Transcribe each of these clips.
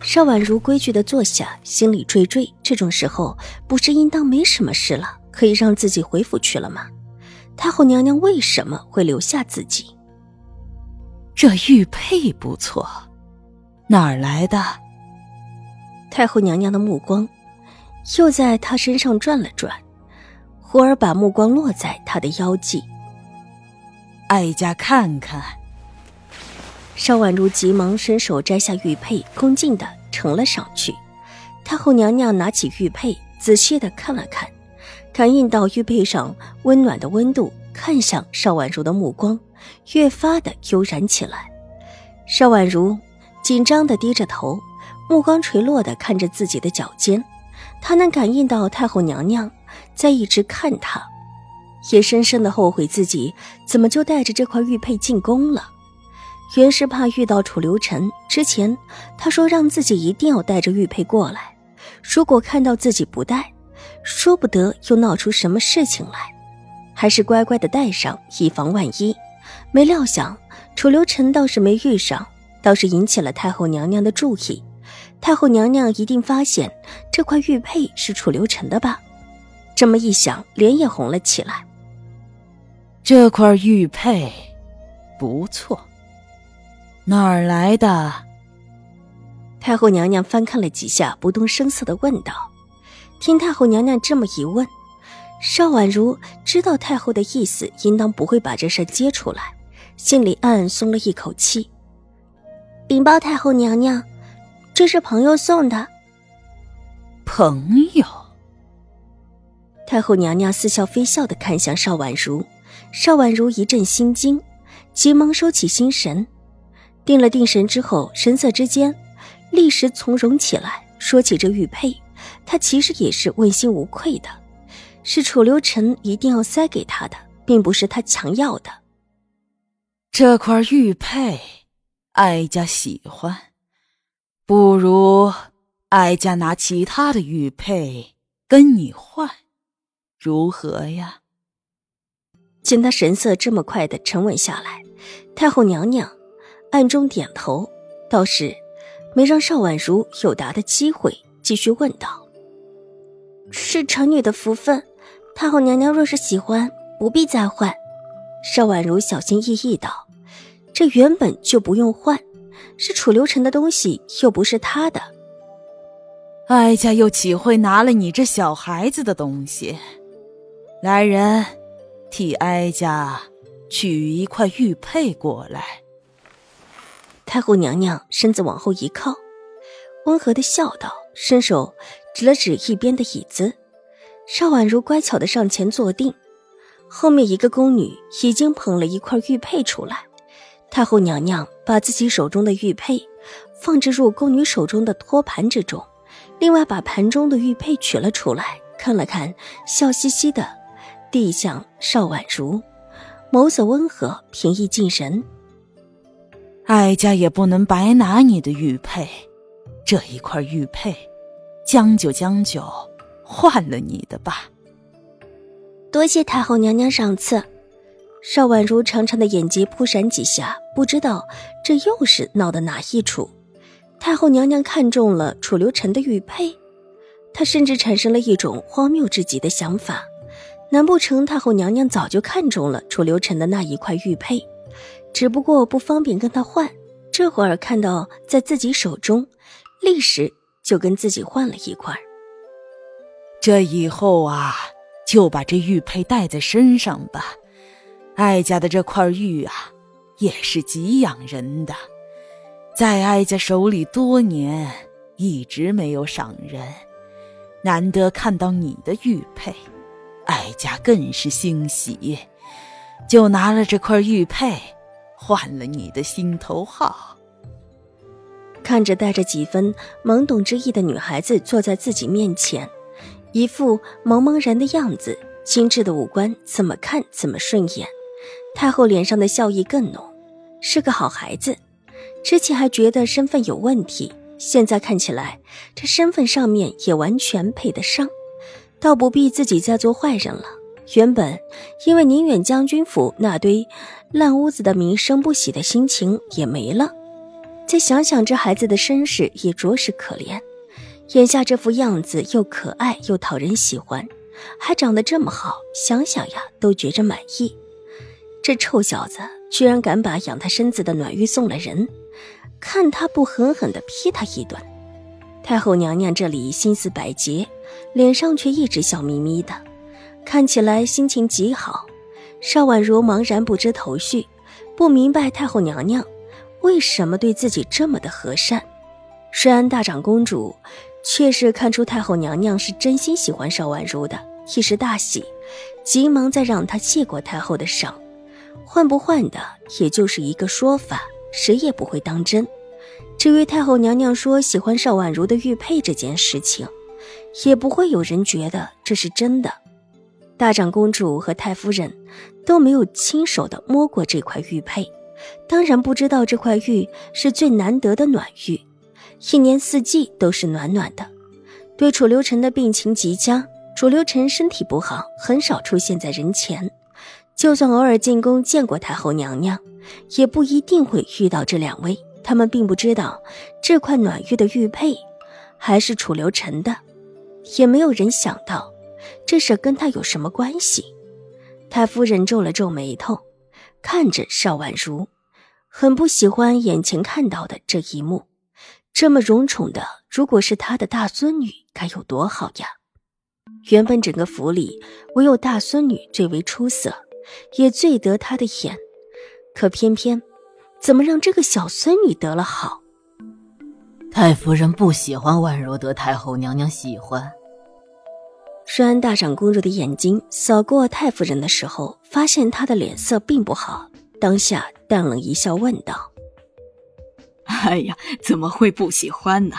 邵婉如规矩的坐下，心里惴惴。这种时候，不是应当没什么事了，可以让自己回府去了吗？太后娘娘为什么会留下自己？这玉佩不错，哪儿来的？太后娘娘的目光又在她身上转了转，忽而把目光落在她的腰际。哀家看看。邵婉如急忙伸手摘下玉佩，恭敬的呈了上去。太后娘娘拿起玉佩，仔细的看了看，感应到玉佩上温暖的温度，看向邵婉如的目光越发的悠然起来。邵婉如紧张的低着头，目光垂落的看着自己的脚尖，她能感应到太后娘娘在一直看她，也深深的后悔自己怎么就带着这块玉佩进宫了。原是怕遇到楚留臣，之前他说让自己一定要带着玉佩过来。如果看到自己不带，说不得又闹出什么事情来，还是乖乖的带上，以防万一。没料想楚留臣倒是没遇上，倒是引起了太后娘娘的注意。太后娘娘一定发现这块玉佩是楚留臣的吧？这么一想，脸也红了起来。这块玉佩不错。哪儿来的？太后娘娘翻看了几下，不动声色的问道。听太后娘娘这么一问，邵婉如知道太后的意思，应当不会把这事揭出来，心里暗暗松了一口气。禀报太后娘娘，这是朋友送的。朋友。太后娘娘似笑非笑的看向邵婉如，邵婉如一阵心惊，急忙收起心神。定了定神之后，神色之间立时从容起来。说起这玉佩，他其实也是问心无愧的，是楚留臣一定要塞给他的，并不是他强要的。这块玉佩，哀家喜欢，不如哀家拿其他的玉佩跟你换，如何呀？见他神色这么快的沉稳下来，太后娘娘。暗中点头，倒是没让邵婉如有答的机会，继续问道：“是臣女的福分，太后娘娘若是喜欢，不必再换。”邵婉如小心翼翼道：“这原本就不用换，是楚留臣的东西，又不是他的。哀家又岂会拿了你这小孩子的东西？来人，替哀家取一块玉佩过来。”太后娘娘身子往后一靠，温和的笑道，伸手指了指一边的椅子。邵婉如乖巧的上前坐定，后面一个宫女已经捧了一块玉佩出来。太后娘娘把自己手中的玉佩放置入宫女手中的托盘之中，另外把盘中的玉佩取了出来，看了看，笑嘻嘻的递向邵婉如，眸色温和，平易近人。哀家也不能白拿你的玉佩，这一块玉佩，将就将就，换了你的吧。多谢太后娘娘赏赐。邵婉如长长的眼睫扑闪几下，不知道这又是闹的哪一出。太后娘娘看中了楚留臣的玉佩，她甚至产生了一种荒谬至极的想法：难不成太后娘娘早就看中了楚留臣的那一块玉佩？只不过不方便跟他换，这会儿看到在自己手中，立时就跟自己换了一块。这以后啊，就把这玉佩带在身上吧。哀家的这块玉啊，也是极养人的，在哀家手里多年，一直没有赏人，难得看到你的玉佩，哀家更是欣喜，就拿了这块玉佩。换了你的心头好。看着带着几分懵懂之意的女孩子坐在自己面前，一副茫茫然的样子，精致的五官怎么看怎么顺眼。太后脸上的笑意更浓，是个好孩子。之前还觉得身份有问题，现在看起来这身份上面也完全配得上，倒不必自己再做坏人了。原本因为宁远将军府那堆烂屋子的名声不喜的心情也没了。再想想这孩子的身世，也着实可怜。眼下这副样子又可爱又讨人喜欢，还长得这么好，想想呀都觉着满意。这臭小子居然敢把养他身子的暖玉送了人，看他不狠狠地批他一顿！太后娘娘这里心思百结，脸上却一直笑眯眯的，看起来心情极好。邵婉如茫然不知头绪，不明白太后娘娘为什么对自己这么的和善。虽然大长公主却是看出太后娘娘是真心喜欢邵婉如的，一时大喜，急忙再让她谢过太后的赏。换不换的，也就是一个说法，谁也不会当真。至于太后娘娘说喜欢邵婉如的玉佩这件事情，也不会有人觉得这是真的。大长公主和太夫人都没有亲手的摸过这块玉佩，当然不知道这块玉是最难得的暖玉，一年四季都是暖暖的。对楚留臣的病情极佳，楚留臣身体不好，很少出现在人前。就算偶尔进宫见过太后娘娘，也不一定会遇到这两位。他们并不知道这块暖玉的玉佩还是楚留臣的，也没有人想到这事跟他有什么关系。太夫人皱了皱眉头，看着邵婉如，很不喜欢眼前看到的这一幕。这么荣宠的，如果是他的大孙女，该有多好呀！原本整个府里唯有大孙女最为出色。也最得他的眼，可偏偏，怎么让这个小孙女得了好？太夫人不喜欢婉如得太后娘娘喜欢。虽然大长公主的眼睛扫过太夫人的时候，发现她的脸色并不好，当下淡冷一笑，问道：“哎呀，怎么会不喜欢呢？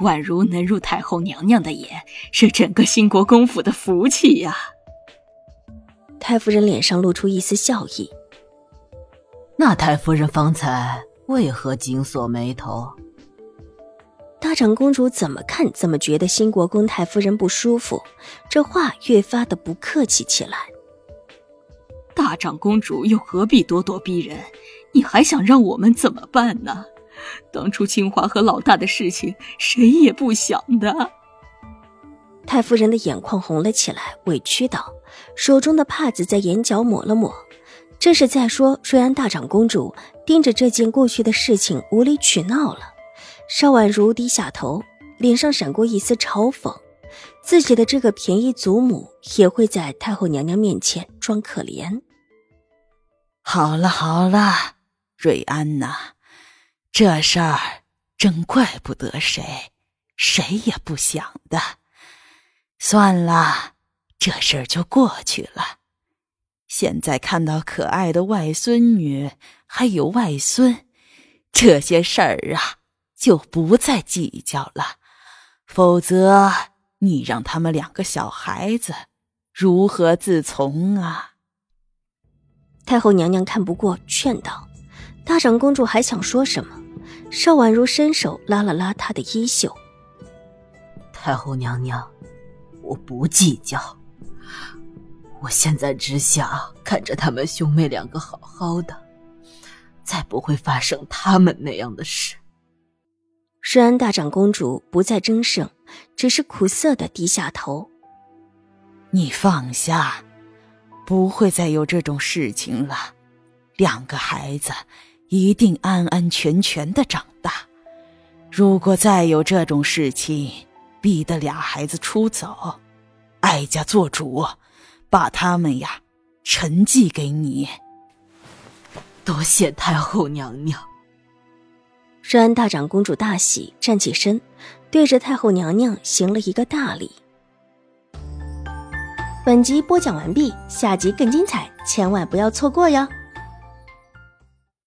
宛如能入太后娘娘的眼，是整个兴国公府的福气呀。”太夫人脸上露出一丝笑意。那太夫人方才为何紧锁眉头？大长公主怎么看怎么觉得新国公太夫人不舒服，这话越发的不客气起来。大长公主又何必咄咄逼人？你还想让我们怎么办呢？当初清华和老大的事情，谁也不想的。太夫人的眼眶红了起来，委屈道。手中的帕子在眼角抹了抹，这是在说瑞安大长公主盯着这件过去的事情无理取闹了。邵婉如低下头，脸上闪过一丝嘲讽，自己的这个便宜祖母也会在太后娘娘面前装可怜。好了好了，瑞安呐，这事儿真怪不得谁，谁也不想的。算了。这事儿就过去了。现在看到可爱的外孙女，还有外孙，这些事儿啊，就不再计较了。否则，你让他们两个小孩子如何自从啊？太后娘娘看不过，劝道：“大长公主还想说什么？”邵婉如伸手拉了拉她的衣袖：“太后娘娘，我不计较。”我现在只想看着他们兄妹两个好好的，再不会发生他们那样的事。虽然大长公主不再争胜，只是苦涩的低下头。你放下，不会再有这种事情了。两个孩子一定安安全全的长大。如果再有这种事情，逼得俩孩子出走，哀家做主。把他们呀，沉寂给你。多谢太后娘娘。瑞安大长公主大喜，站起身，对着太后娘娘行了一个大礼。本集播讲完毕，下集更精彩，千万不要错过哟。